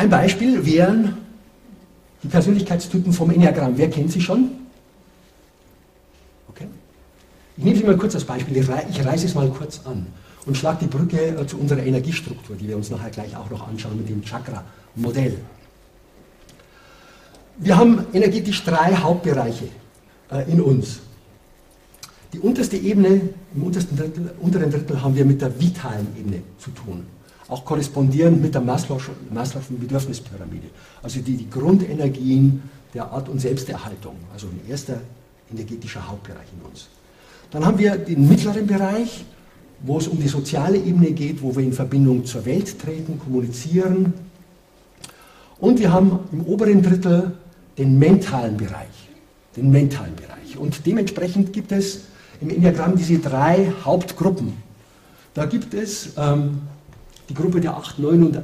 Ein Beispiel wären die Persönlichkeitstypen vom Enneagramm. Wer kennt sie schon? Okay. Ich nehme sie mal kurz als Beispiel. Ich reiße es mal kurz an und schlage die Brücke äh, zu unserer Energiestruktur, die wir uns nachher gleich auch noch anschauen mit dem Chakra-Modell. Wir haben energetisch drei Hauptbereiche äh, in uns. Die unterste Ebene, im untersten Drittel, unteren Drittel haben wir mit der vitalen Ebene zu tun. Auch korrespondierend mit der Maslow'schen Bedürfnispyramide. Also die, die Grundenergien der Art und Selbsterhaltung. Also ein erster energetischer Hauptbereich in uns. Dann haben wir den mittleren Bereich, wo es um die soziale Ebene geht, wo wir in Verbindung zur Welt treten, kommunizieren. Und wir haben im oberen Drittel den mentalen Bereich. Den mentalen Bereich. Und dementsprechend gibt es im Enneagramm diese drei Hauptgruppen. Da gibt es ähm, die Gruppe der 8, 9 und, äh,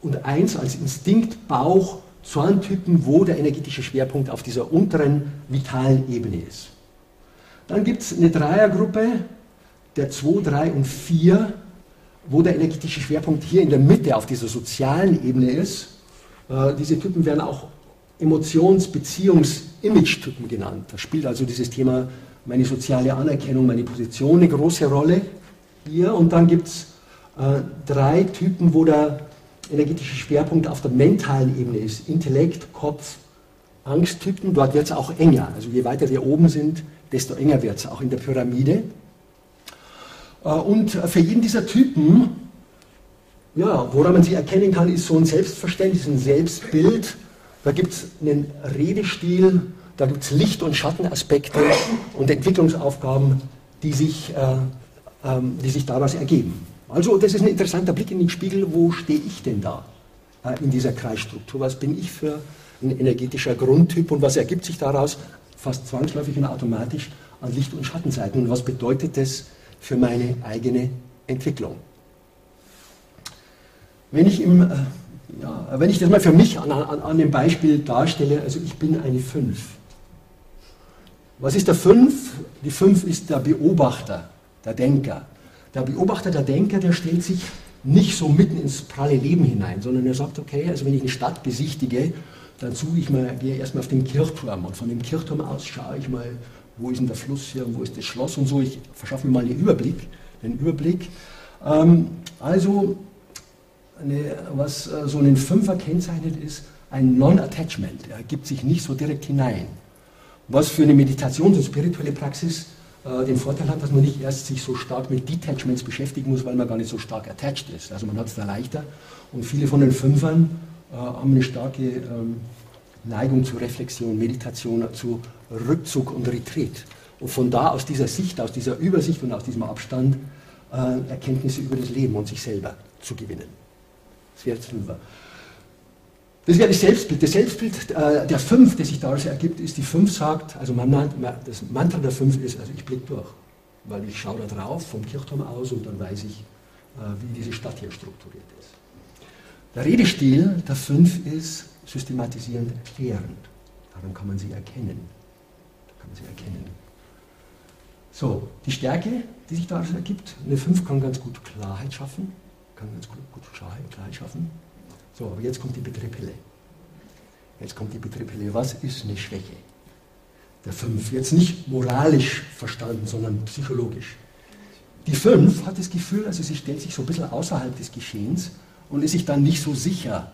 und 1 als Instinkt, Bauch, Zorntypen, wo der energetische Schwerpunkt auf dieser unteren vitalen Ebene ist. Dann gibt es eine Dreiergruppe der 2, 3 und 4, wo der energetische Schwerpunkt hier in der Mitte auf dieser sozialen Ebene ist. Äh, diese Typen werden auch Emotions-, Beziehungs-, Image-Typen genannt. Da spielt also dieses Thema meine soziale Anerkennung, meine Position eine große Rolle hier. Und dann gibt es äh, drei Typen, wo der energetische Schwerpunkt auf der mentalen Ebene ist. Intellekt, Kopf, Angsttypen. Dort wird es auch enger. Also je weiter wir oben sind, desto enger wird es, auch in der Pyramide. Äh, und für jeden dieser Typen, ja, woran man sie erkennen kann, ist so ein Selbstverständnis, ein Selbstbild. Da gibt es einen Redestil, da gibt es Licht- und Schattenaspekte und Entwicklungsaufgaben, die sich, äh, ähm, die sich daraus ergeben. Also das ist ein interessanter Blick in den Spiegel, wo stehe ich denn da äh, in dieser Kreisstruktur? Was bin ich für ein energetischer Grundtyp und was ergibt sich daraus fast zwangsläufig und automatisch an Licht- und Schattenseiten und was bedeutet das für meine eigene Entwicklung? Wenn ich, im, äh, ja, wenn ich das mal für mich an, an, an dem Beispiel darstelle, also ich bin eine 5 was ist der Fünf? Die Fünf ist der Beobachter, der Denker. Der Beobachter, der Denker, der stellt sich nicht so mitten ins pralle Leben hinein, sondern er sagt, okay, also wenn ich eine Stadt besichtige, dann suche ich mal, gehe erstmal auf den Kirchturm und von dem Kirchturm aus schaue ich mal, wo ist denn der Fluss hier und wo ist das Schloss und so. Ich verschaffe mir mal einen Überblick. Den Überblick. Ähm, also, eine, was äh, so einen Fünfer kennzeichnet, ist ein Non-Attachment. Er gibt sich nicht so direkt hinein was für eine Meditations- und spirituelle Praxis den Vorteil hat, dass man nicht erst sich so stark mit Detachments beschäftigen muss, weil man gar nicht so stark attached ist. Also man hat es da leichter und viele von den Fünfern äh, haben eine starke ähm, Neigung zu Reflexion, Meditation, zu Rückzug und Retreat. Und von da aus dieser Sicht, aus dieser Übersicht und aus diesem Abstand äh, Erkenntnisse über das Leben und sich selber zu gewinnen. Das wäre jetzt Fünfer. Das wäre das Selbstbild. Das Selbstbild äh, der Fünf, das sich daraus ergibt, ist, die Fünf sagt, also man, das Mantra der Fünf ist, also ich blicke durch, weil ich schaue da drauf vom Kirchturm aus und dann weiß ich, äh, wie diese Stadt hier strukturiert ist. Der Redestil der Fünf ist systematisierend erklärend. Daran kann man sie erkennen. Da kann man sie erkennen. So, die Stärke, die sich daraus ergibt, eine Fünf kann ganz gut Klarheit schaffen, kann ganz gut, gut Klarheit schaffen. So, aber jetzt kommt die Betriebhille. Jetzt kommt die Betriebhille. Was ist eine Schwäche? Der Fünf. Jetzt nicht moralisch verstanden, sondern psychologisch. Die Fünf hat das Gefühl, also sie stellt sich so ein bisschen außerhalb des Geschehens und ist sich dann nicht so sicher,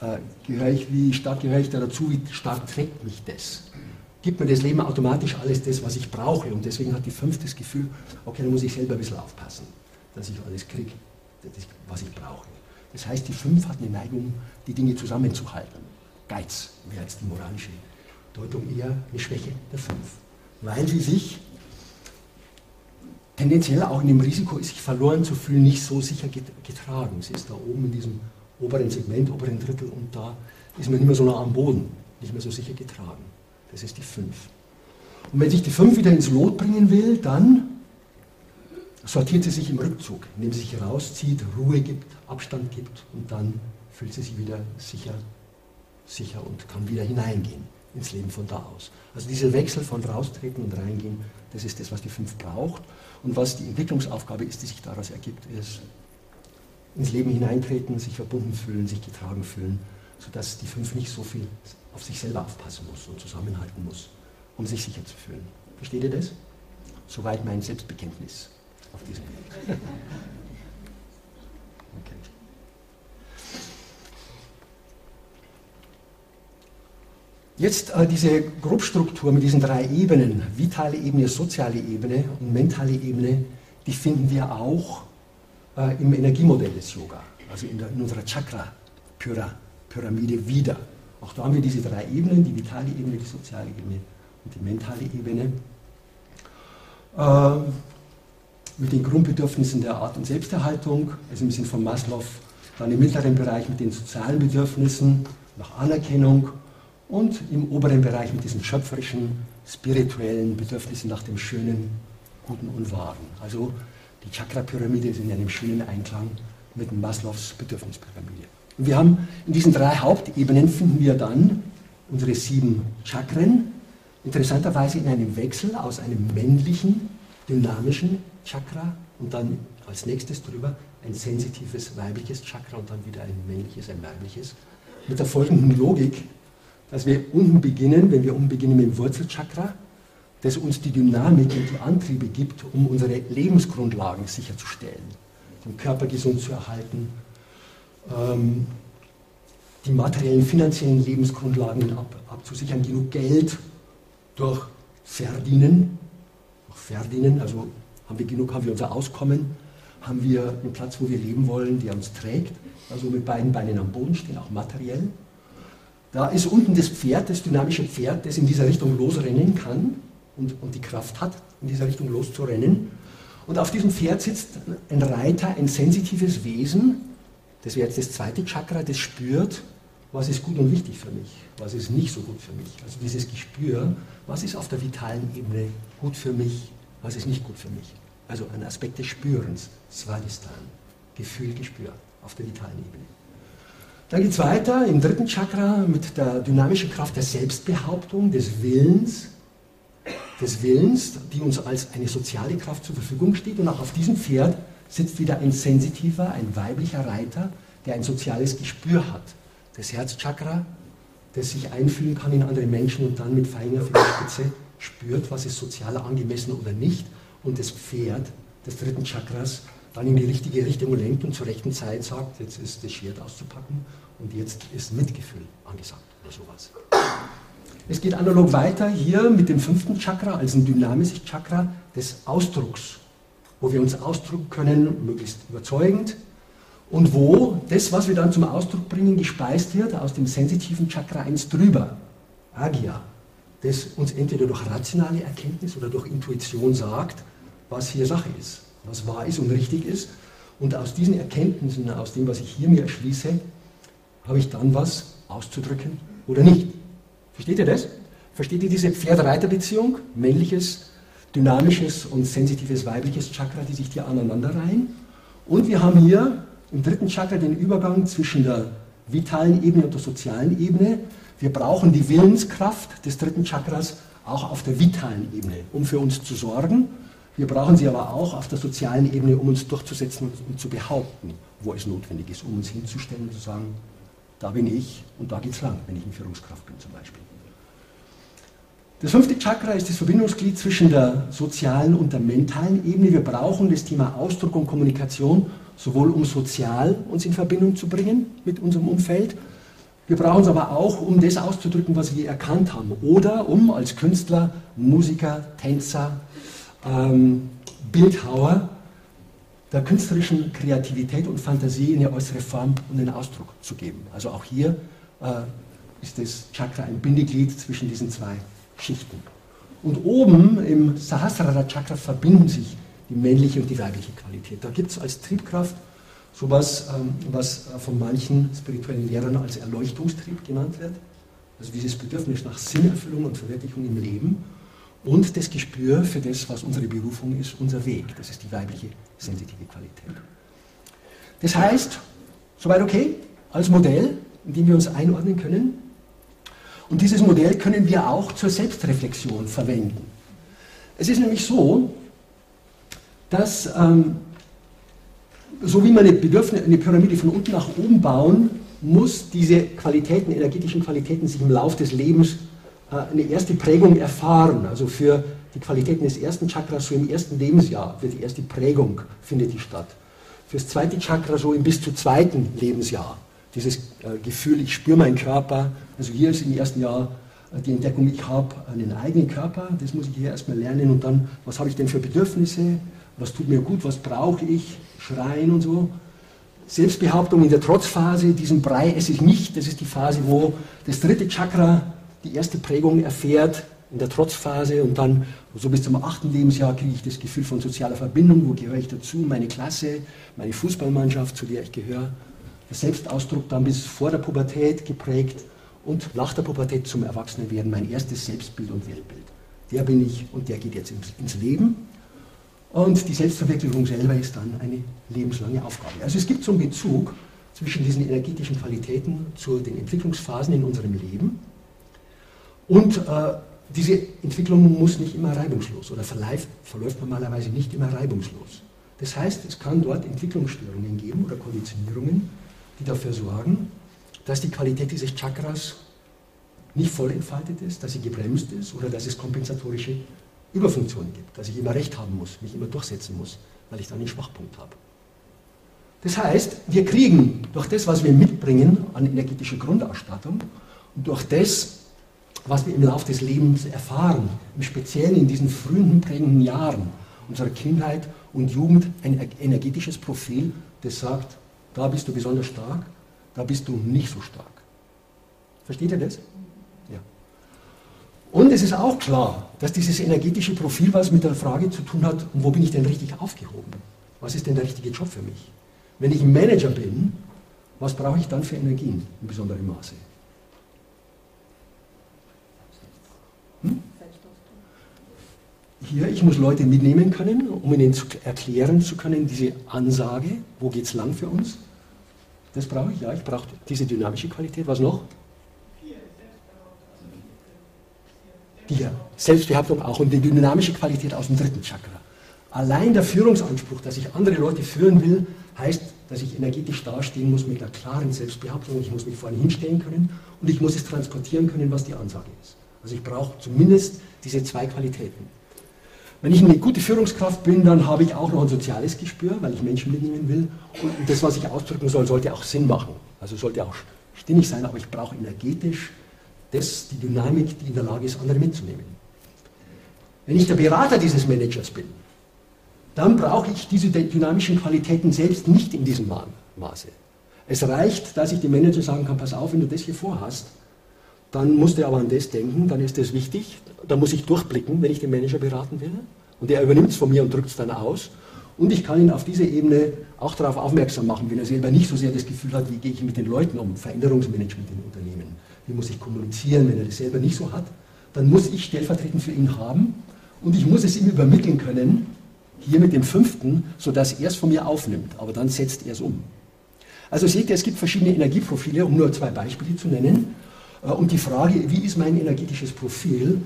äh, gehöre wie stark gehöre ich da dazu, wie stark trägt mich das. Gibt mir das Leben automatisch alles das, was ich brauche. Und deswegen hat die Fünf das Gefühl, okay, dann muss ich selber ein bisschen aufpassen, dass ich alles kriege, was ich brauche. Das heißt, die Fünf hat eine Neigung, die Dinge zusammenzuhalten. Geiz wäre jetzt die moralische Deutung eher eine Schwäche der Fünf. Weil sie sich tendenziell auch in dem Risiko sich verloren zu fühlen, nicht so sicher getragen. Sie ist da oben in diesem oberen Segment, oberen Drittel und da ist man nicht mehr so nah am Boden, nicht mehr so sicher getragen. Das ist die Fünf. Und wenn sich die Fünf wieder ins Lot bringen will, dann sortiert sie sich im Rückzug, indem sie sich rauszieht, Ruhe gibt, Abstand gibt und dann fühlt sie sich wieder sicher, sicher und kann wieder hineingehen ins Leben von da aus. Also dieser Wechsel von raustreten und reingehen, das ist das, was die fünf braucht. Und was die Entwicklungsaufgabe ist, die sich daraus ergibt, ist ins Leben hineintreten, sich verbunden fühlen, sich getragen fühlen, sodass die fünf nicht so viel auf sich selber aufpassen muss und zusammenhalten muss, um sich sicher zu fühlen. Versteht ihr das? Soweit mein Selbstbekenntnis auf diesem Weg. Okay. Jetzt äh, diese Grobstruktur mit diesen drei Ebenen, vitale Ebene, soziale Ebene und mentale Ebene, die finden wir auch äh, im Energiemodell des Yoga, also in, der, in unserer Chakra-Pyramide wieder. Auch da haben wir diese drei Ebenen, die vitale Ebene, die soziale Ebene und die mentale Ebene. Äh, mit den Grundbedürfnissen der Art und Selbsterhaltung, also im Sinne von Maslow, dann im mittleren Bereich mit den sozialen Bedürfnissen nach Anerkennung und im oberen Bereich mit diesen schöpferischen, spirituellen Bedürfnissen nach dem Schönen, Guten und Wahren. Also die Chakra-Pyramide ist in einem schönen Einklang mit Maslows Bedürfnispyramide. Und wir haben in diesen drei Hauptebenen finden wir dann unsere sieben Chakren, interessanterweise in einem Wechsel aus einem männlichen, dynamischen Chakra und dann als nächstes drüber ein sensitives weibliches Chakra und dann wieder ein männliches, ein weibliches. Mit der folgenden Logik, dass wir unten beginnen, wenn wir unten beginnen mit dem Wurzelchakra, das uns die Dynamik und die Antriebe gibt, um unsere Lebensgrundlagen sicherzustellen, den Körper gesund zu erhalten, ähm, die materiellen, finanziellen Lebensgrundlagen ab, abzusichern, genug Geld durch Verdienen, durch Verdienen, also haben wir genug, haben wir unser Auskommen, haben wir einen Platz, wo wir leben wollen, der uns trägt, also mit beiden Beinen am Boden stehen, auch materiell. Da ist unten das Pferd, das dynamische Pferd, das in dieser Richtung losrennen kann und, und die Kraft hat, in dieser Richtung loszurennen. Und auf diesem Pferd sitzt ein Reiter, ein sensitives Wesen, das wäre jetzt das zweite Chakra, das spürt, was ist gut und wichtig für mich, was ist nicht so gut für mich. Also dieses Gespür, was ist auf der vitalen Ebene gut für mich, was ist nicht gut für mich. Also ein Aspekt des Spürens, Svadhisthana, Gefühl, Gespür auf der vitalen Ebene. Dann geht es weiter im dritten Chakra mit der dynamischen Kraft der Selbstbehauptung, des Willens, des Willens, die uns als eine soziale Kraft zur Verfügung steht. Und auch auf diesem Pferd sitzt wieder ein sensitiver, ein weiblicher Reiter, der ein soziales Gespür hat. Das Herzchakra, das sich einfühlen kann in andere Menschen und dann mit feiner Fingerspitze spürt, was ist sozial angemessen oder nicht. Und das Pferd des dritten Chakras dann in die richtige Richtung lenkt und zur rechten Zeit sagt, jetzt ist das Schwert auszupacken und jetzt ist Mitgefühl angesagt oder sowas. Es geht analog weiter hier mit dem fünften Chakra als ein dynamisches Chakra des Ausdrucks, wo wir uns ausdrücken können, möglichst überzeugend, und wo das, was wir dann zum Ausdruck bringen, gespeist wird aus dem sensitiven Chakra eins drüber, Agya, das uns entweder durch rationale Erkenntnis oder durch Intuition sagt, was hier Sache ist, was wahr ist und richtig ist. Und aus diesen Erkenntnissen, aus dem, was ich hier mir erschließe, habe ich dann was auszudrücken oder nicht. Versteht ihr das? Versteht ihr diese Pferd-Reiter-Beziehung? Männliches, dynamisches und sensitives weibliches Chakra, die sich hier aneinander reihen. Und wir haben hier im dritten Chakra den Übergang zwischen der vitalen Ebene und der sozialen Ebene. Wir brauchen die Willenskraft des dritten Chakras auch auf der vitalen Ebene, um für uns zu sorgen. Wir brauchen sie aber auch auf der sozialen Ebene, um uns durchzusetzen und, zu behaupten, wo es notwendig ist, um uns hinzustellen und zu sagen, da bin ich und da geht es lang, wenn ich eine Führungskraft bin zum Beispiel. Das fünfte Chakra ist das Verbindungsglied zwischen der sozialen und der mentalen Ebene. Wir brauchen das Thema Ausdruck und Kommunikation sowohl um sozial uns in Verbindung zu bringen mit unserem Umfeld. Wir brauchen es aber auch, um das auszudrücken, was wir erkannt haben. Oder um als Künstler, Musiker, Tänzer, ähm, Bildhauer der künstlerischen Kreativität und Fantasie eine äußere Form und einen Ausdruck zu geben. Also auch hier äh, ist das Chakra ein Bindeglied zwischen diesen zwei Schichten. Und oben im Sahasrara Chakra verbinden sich die männliche und die weibliche Qualität. Da gibt es als Triebkraft sowas, ähm, was von manchen spirituellen Lehrern als Erleuchtungstrieb genannt wird. Also dieses Bedürfnis nach Sinnerfüllung und Verwirklichung im Leben und das Gespür für das, was unsere Berufung ist, unser Weg. Das ist die weibliche sensitive Qualität. Das heißt, soweit okay, als Modell, in dem wir uns einordnen können. Und dieses Modell können wir auch zur Selbstreflexion verwenden. Es ist nämlich so, dass ähm, so wie man eine, eine Pyramide von unten nach oben bauen, muss diese Qualitäten, energetischen Qualitäten sich im Laufe des Lebens äh, eine erste Prägung erfahren. Also für die Qualitäten des ersten Chakras so im ersten Lebensjahr wird die erste Prägung findet die statt. Für das zweite Chakra so im bis zu zweiten Lebensjahr. Dieses äh, Gefühl, ich spüre meinen Körper. Also hier ist im ersten Jahr äh, die Entdeckung, ich habe einen eigenen Körper, das muss ich hier erstmal lernen und dann, was habe ich denn für Bedürfnisse, was tut mir gut, was brauche ich, schreien und so. Selbstbehauptung in der Trotzphase, diesen Brei esse ich nicht, das ist die Phase, wo das dritte Chakra die erste Prägung erfährt, in der Trotzphase und dann so bis zum achten Lebensjahr kriege ich das Gefühl von sozialer Verbindung, wo gehöre ich dazu, meine Klasse, meine Fußballmannschaft, zu der ich gehöre. Der Selbstausdruck dann bis vor der Pubertät geprägt und nach der Pubertät zum Erwachsenenwerden mein erstes Selbstbild und Weltbild. Der bin ich und der geht jetzt ins Leben. Und die Selbstverwirklichung selber ist dann eine lebenslange Aufgabe. Also es gibt so einen Bezug zwischen diesen energetischen Qualitäten zu den Entwicklungsphasen in unserem Leben. Und äh, diese Entwicklung muss nicht immer reibungslos oder verläuft, verläuft normalerweise nicht immer reibungslos. Das heißt, es kann dort Entwicklungsstörungen geben oder Konditionierungen, die dafür sorgen, dass die Qualität dieses Chakras nicht voll entfaltet ist, dass sie gebremst ist oder dass es kompensatorische Überfunktionen gibt, dass ich immer recht haben muss, mich immer durchsetzen muss, weil ich dann einen Schwachpunkt habe. Das heißt, wir kriegen durch das, was wir mitbringen an energetischer Grundausstattung und durch das, was wir im Laufe des Lebens erfahren, im Speziellen in diesen frühen prägenden Jahren unserer Kindheit und Jugend, ein energetisches Profil, das sagt, da bist du besonders stark, da bist du nicht so stark. Versteht ihr das? Und es ist auch klar, dass dieses energetische Profil was mit der Frage zu tun hat, wo bin ich denn richtig aufgehoben? Was ist denn der richtige Job für mich? Wenn ich Manager bin, was brauche ich dann für Energien in besonderem Maße? Hm? Hier, ich muss Leute mitnehmen können, um ihnen zu erklären zu können, diese Ansage, wo geht es lang für uns? Das brauche ich, ja, ich brauche diese dynamische Qualität. Was noch? Die Selbstbehauptung auch und die dynamische Qualität aus dem dritten Chakra. Allein der Führungsanspruch, dass ich andere Leute führen will, heißt, dass ich energetisch dastehen muss mit einer klaren Selbstbehauptung. Ich muss mich vorne hinstellen können und ich muss es transportieren können, was die Ansage ist. Also ich brauche zumindest diese zwei Qualitäten. Wenn ich eine gute Führungskraft bin, dann habe ich auch noch ein soziales Gespür, weil ich Menschen mitnehmen will. Und das, was ich ausdrücken soll, sollte auch Sinn machen. Also sollte auch stimmig sein, aber ich brauche energetisch das, die Dynamik, die in der Lage ist, andere mitzunehmen. Wenn ich der Berater dieses Managers bin, dann brauche ich diese dynamischen Qualitäten selbst nicht in diesem Maße. Es reicht, dass ich dem Manager sagen kann, pass auf, wenn du das hier vorhast, dann musst du aber an das denken, dann ist das wichtig. Da muss ich durchblicken, wenn ich den Manager beraten will. Und der übernimmt es von mir und drückt es dann aus. Und ich kann ihn auf dieser Ebene auch darauf aufmerksam machen, wenn er selber nicht so sehr das Gefühl hat, wie gehe ich mit den Leuten um, Veränderungsmanagement im Unternehmen. Wie muss ich kommunizieren, wenn er das selber nicht so hat. Dann muss ich stellvertretend für ihn haben und ich muss es ihm übermitteln können, hier mit dem fünften, sodass er es von mir aufnimmt. Aber dann setzt er es um. Also seht ihr, es gibt verschiedene Energieprofile, um nur zwei Beispiele zu nennen. Äh, und die Frage, wie ist mein energetisches Profil,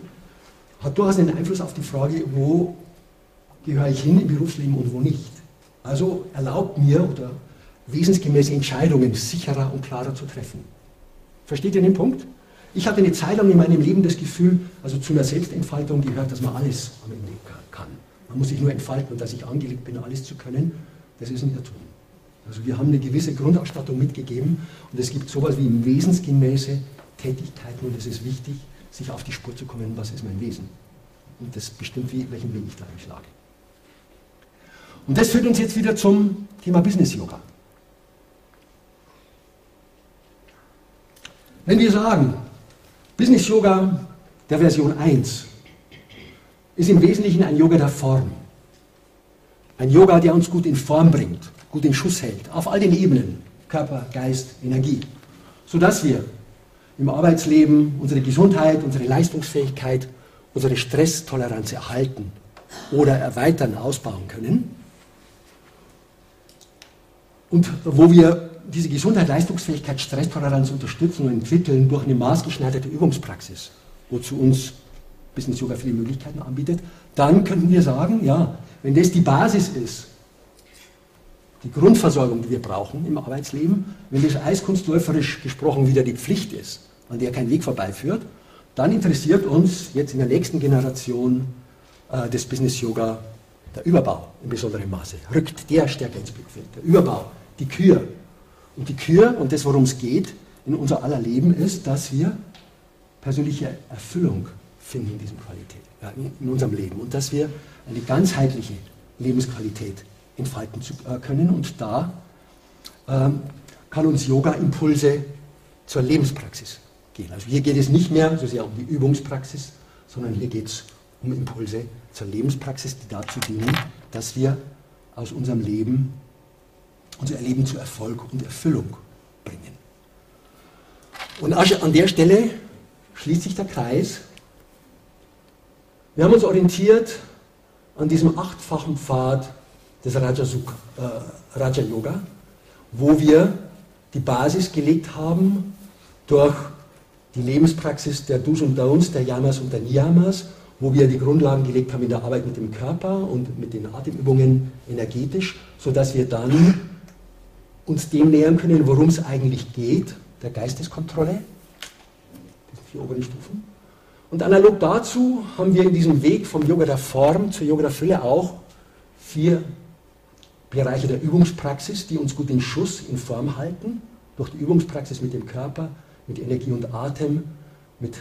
hat durchaus einen Einfluss auf die Frage, wo gehöre ich hin im Berufsleben und wo nicht. Also erlaubt mir oder wesensgemäße Entscheidungen sicherer und klarer zu treffen. Versteht ihr den Punkt? Ich hatte eine Zeit lang in meinem Leben das Gefühl, also zu einer Selbstentfaltung gehört, dass man alles am Ende kann. Man muss sich nur entfalten und dass ich angelegt bin, alles zu können, das ist ein Irrtum. Also wir haben eine gewisse Grundausstattung mitgegeben und es gibt sowas wie wesensgemäße Tätigkeiten und es ist wichtig, sich auf die Spur zu kommen, was ist mein Wesen. Und das bestimmt, wie, welchen Weg ich da einschlage. Und das führt uns jetzt wieder zum Thema Business Yoga. Wenn wir sagen, Business Yoga der Version 1 ist im Wesentlichen ein Yoga der Form. Ein Yoga, der uns gut in Form bringt, gut in Schuss hält, auf all den Ebenen, Körper, Geist, Energie, sodass wir im Arbeitsleben unsere Gesundheit, unsere Leistungsfähigkeit, unsere Stresstoleranz erhalten oder erweitern, ausbauen können. Und wo wir diese Gesundheit, Leistungsfähigkeit, Stresstoleranz unterstützen und entwickeln durch eine maßgeschneiderte Übungspraxis, wozu uns Business Yoga viele Möglichkeiten anbietet, dann könnten wir sagen, ja, wenn das die Basis ist, die Grundversorgung, die wir brauchen im Arbeitsleben, wenn das eiskunstläuferisch gesprochen wieder die Pflicht ist, an der kein Weg vorbeiführt, dann interessiert uns jetzt in der nächsten Generation äh, des Business Yoga der Überbau in besonderem Maße. Rückt der stärker ins Blickfeld. Der Überbau, die Kür. Und die Kür und das, worum es geht in unser aller Leben, ist, dass wir persönliche Erfüllung finden in diesem Qualität, ja, in unserem Leben und dass wir eine ganzheitliche Lebensqualität entfalten zu, äh, können. Und da ähm, kann uns Yoga-Impulse zur Lebenspraxis gehen. Also hier geht es nicht mehr so sehr um die Übungspraxis, sondern hier geht es um Impulse zur Lebenspraxis, die dazu dienen, dass wir aus unserem Leben unser Leben zu Erfolg und Erfüllung bringen. Und an der Stelle schließt sich der Kreis. Wir haben uns orientiert an diesem achtfachen Pfad des Raja, äh, Raja Yoga, wo wir die Basis gelegt haben durch die Lebenspraxis der Do's und Don'ts, der Yamas und der Niyamas, wo wir die Grundlagen gelegt haben in der Arbeit mit dem Körper und mit den Atemübungen energetisch, sodass wir dann uns dem nähern können, worum es eigentlich geht, der Geisteskontrolle, sind vier oberen Stufen. Und analog dazu haben wir in diesem Weg vom Yoga der Form zur Yoga der Fülle auch vier Bereiche der Übungspraxis, die uns gut in Schuss, in Form halten, durch die Übungspraxis mit dem Körper, mit Energie und Atem, mit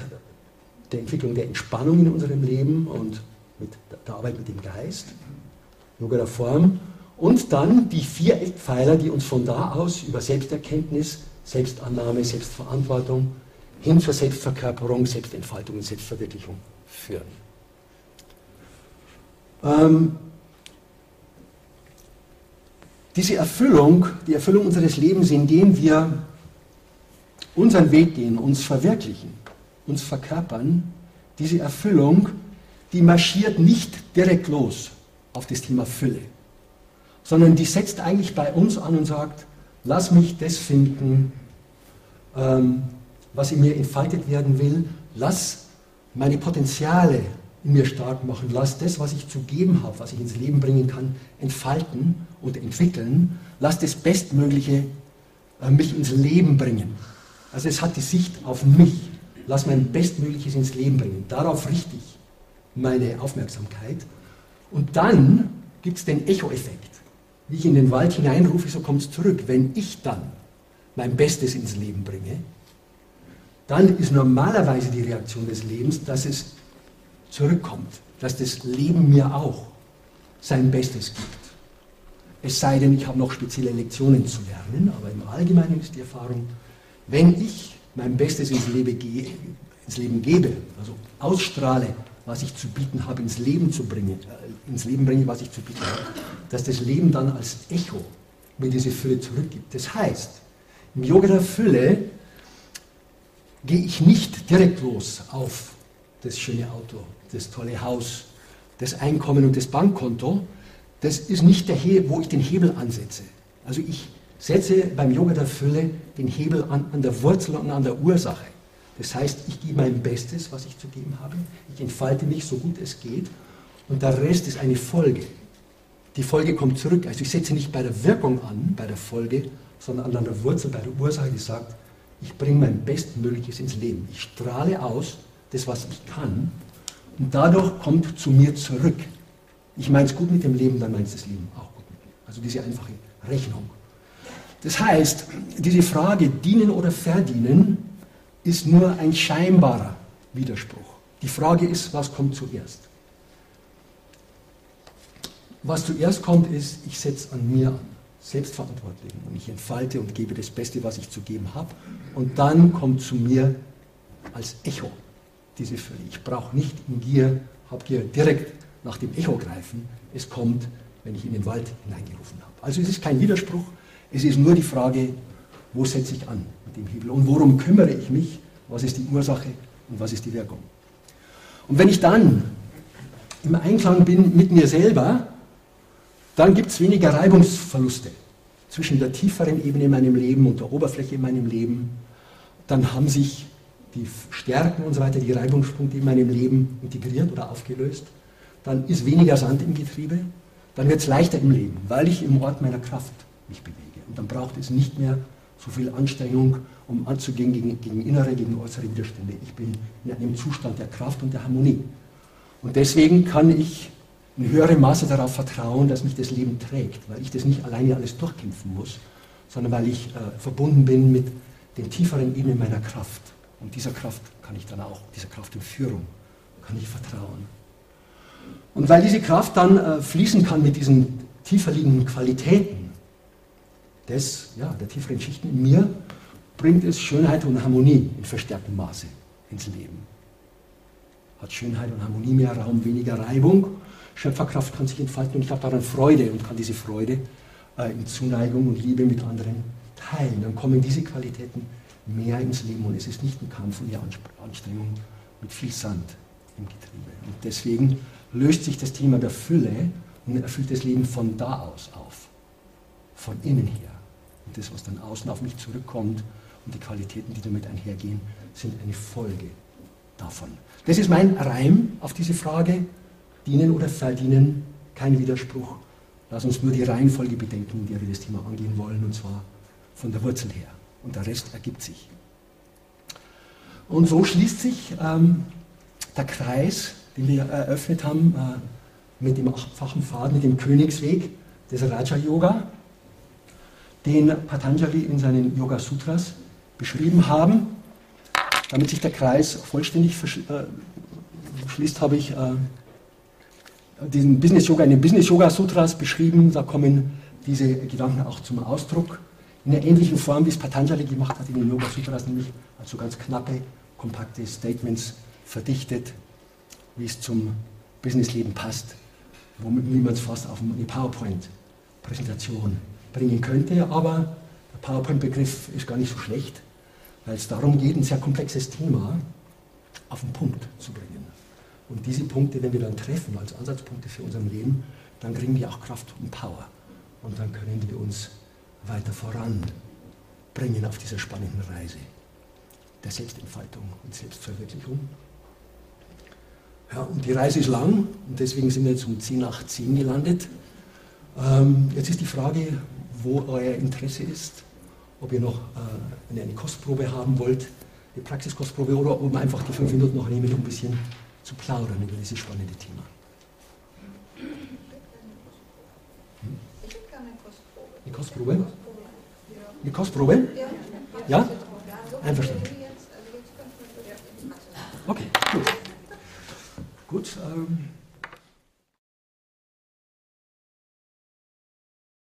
der Entwicklung der Entspannung in unserem Leben und mit der Arbeit mit dem Geist, Yoga der Form. Und dann die vier Eckpfeiler, die uns von da aus über Selbsterkenntnis, Selbstannahme, Selbstverantwortung hin zur Selbstverkörperung, Selbstentfaltung und Selbstverwirklichung führen. Ähm, diese Erfüllung, die Erfüllung unseres Lebens, indem wir unseren Weg gehen, uns verwirklichen, uns verkörpern, diese Erfüllung, die marschiert nicht direkt los auf das Thema Fülle, sondern die setzt eigentlich bei uns an und sagt, lass mich das finden, ähm, was in mir entfaltet werden will, lass meine Potenziale in mir stark machen, lass das, was ich zu geben habe, was ich ins Leben bringen kann, entfalten und entwickeln, lass das Bestmögliche äh, mich ins Leben bringen. Also es hat die Sicht auf mich. Lass mein Bestmögliches ins Leben bringen. Darauf richte ich meine Aufmerksamkeit. Und dann gibt es den Echo-Effekt. Wie ich in den Wald hineinrufe, so kommt es zurück. Wenn ich dann mein Bestes ins Leben bringe, dann ist normalerweise die Reaktion des Lebens, dass es zurückkommt, dass das Leben mir auch sein Bestes gibt. Es sei denn, ich habe noch spezielle Lektionen zu lernen, aber im Allgemeinen ist die Erfahrung, wenn ich mein Bestes ins Leben, gehe, ins Leben gebe, also ausstrahle, was ich zu bieten habe, ins Leben zu bringen, äh, ins Leben bringe, was ich zu bieten habe, dass das Leben dann als Echo mir diese Fülle zurückgibt. Das heißt, im Yoga der Fülle gehe ich nicht direkt los auf das schöne Auto, das tolle Haus, das Einkommen und das Bankkonto. Das ist nicht der Hebel, wo ich den Hebel ansetze. Also ich setze beim Yoga der Fülle den Hebel an, an der Wurzel und an der Ursache. Das heißt, ich gebe mein Bestes, was ich zu geben habe. Ich entfalte mich so gut es geht. Und der Rest ist eine Folge. Die Folge kommt zurück. Also ich setze nicht bei der Wirkung an, bei der Folge, sondern an der Wurzel, bei der Ursache, die sagt, ich bringe mein Bestmögliches ins Leben. Ich strahle aus das, was ich kann. Und dadurch kommt zu mir zurück. Ich meine es gut mit dem Leben, dann meint das Leben auch gut mit mir. Also diese einfache Rechnung. Das heißt, diese Frage dienen oder verdienen ist nur ein scheinbarer Widerspruch. Die Frage ist, was kommt zuerst? Was zuerst kommt, ist, ich setze an mir an, selbstverantwortlich und ich entfalte und gebe das Beste, was ich zu geben habe. Und dann kommt zu mir als Echo diese Fülle. Ich brauche nicht in Gier, Habgier direkt nach dem Echo greifen. Es kommt, wenn ich in den Wald hineingerufen habe. Also es ist kein Widerspruch, es ist nur die Frage, wo setze ich an mit dem Hebel und worum kümmere ich mich, was ist die Ursache und was ist die Wirkung. Und wenn ich dann im Einklang bin mit mir selber, dann gibt es weniger Reibungsverluste zwischen der tieferen Ebene in meinem Leben und der Oberfläche in meinem Leben. Dann haben sich die Stärken und so weiter, die Reibungspunkte in meinem Leben integriert oder aufgelöst. Dann ist weniger Sand im Getriebe. Dann wird es leichter im Leben, weil ich im Ort meiner Kraft mich bewege. Und dann braucht es nicht mehr so viel Anstrengung, um anzugehen gegen, gegen innere, gegen äußere Widerstände. Ich bin in einem Zustand der Kraft und der Harmonie. Und deswegen kann ich in höherem Maße darauf vertrauen, dass mich das Leben trägt, weil ich das nicht alleine alles durchkämpfen muss, sondern weil ich äh, verbunden bin mit den tieferen Ebenen meiner Kraft. Und dieser Kraft kann ich dann auch, dieser Kraft in Führung, kann ich vertrauen. Und weil diese Kraft dann äh, fließen kann mit diesen tiefer liegenden Qualitäten des, ja, der tieferen Schichten in mir, bringt es Schönheit und Harmonie in verstärktem Maße ins Leben. Hat Schönheit und Harmonie mehr Raum, weniger Reibung. Schöpferkraft kann sich entfalten und ich habe daran Freude und kann diese Freude äh, in Zuneigung und Liebe mit anderen teilen. Dann kommen diese Qualitäten mehr ins Leben und es ist nicht ein Kampf und eine Anstrengung mit viel Sand im Getriebe. Und deswegen löst sich das Thema der Fülle und erfüllt das Leben von da aus auf, von innen her. Und das, was dann außen auf mich zurückkommt und die Qualitäten, die damit einhergehen, sind eine Folge davon. Das ist mein Reim auf diese Frage, dienen oder verdienen, kein Widerspruch. Lass uns nur die Reihenfolge bedenken, in der wir das Thema angehen wollen, und zwar von der Wurzel her. Und der Rest ergibt sich. Und so schließt sich ähm, der Kreis, den wir eröffnet haben, äh, mit dem achtfachen Pfad, mit dem Königsweg des Raja Yoga, den Patanjali in seinen Yoga Sutras beschrieben haben. Damit sich der Kreis vollständig äh, schließt, habe ich äh, diesen Business Yoga in den Business Yoga Sutras beschrieben. Da kommen diese Gedanken auch zum Ausdruck. In einer ähnlichen Form, wie es Patanjali gemacht hat in den Yoga Sutras, nämlich also ganz knappe, kompakte Statements verdichtet, wie es zum Businessleben passt, womit man es fast auf eine PowerPoint-Präsentation bringen könnte. Aber der PowerPoint-Begriff ist gar nicht so schlecht, weil es darum geht, ein sehr komplexes Thema auf den Punkt zu bringen. Und diese Punkte, wenn wir dann treffen als Ansatzpunkte für unser Leben, dann kriegen wir auch Kraft und Power. Und dann können wir uns weiter voranbringen auf dieser spannenden Reise der Selbstentfaltung und Selbstverwirklichung. Ja, und die Reise ist lang und deswegen sind wir jetzt um 10 nach 10 gelandet. Ähm, jetzt ist die Frage, wo euer Interesse ist, ob ihr noch äh, eine Kostprobe haben wollt, eine Praxiskostprobe oder ob wir einfach die fünf Minuten noch nehmen, um ein bisschen zu plaudern über dieses spannende Thema. Hm? Eine Kostprobe. Eine Kostprobe? Ja? Ja? Einverstanden. Okay, gut. Gut. Ähm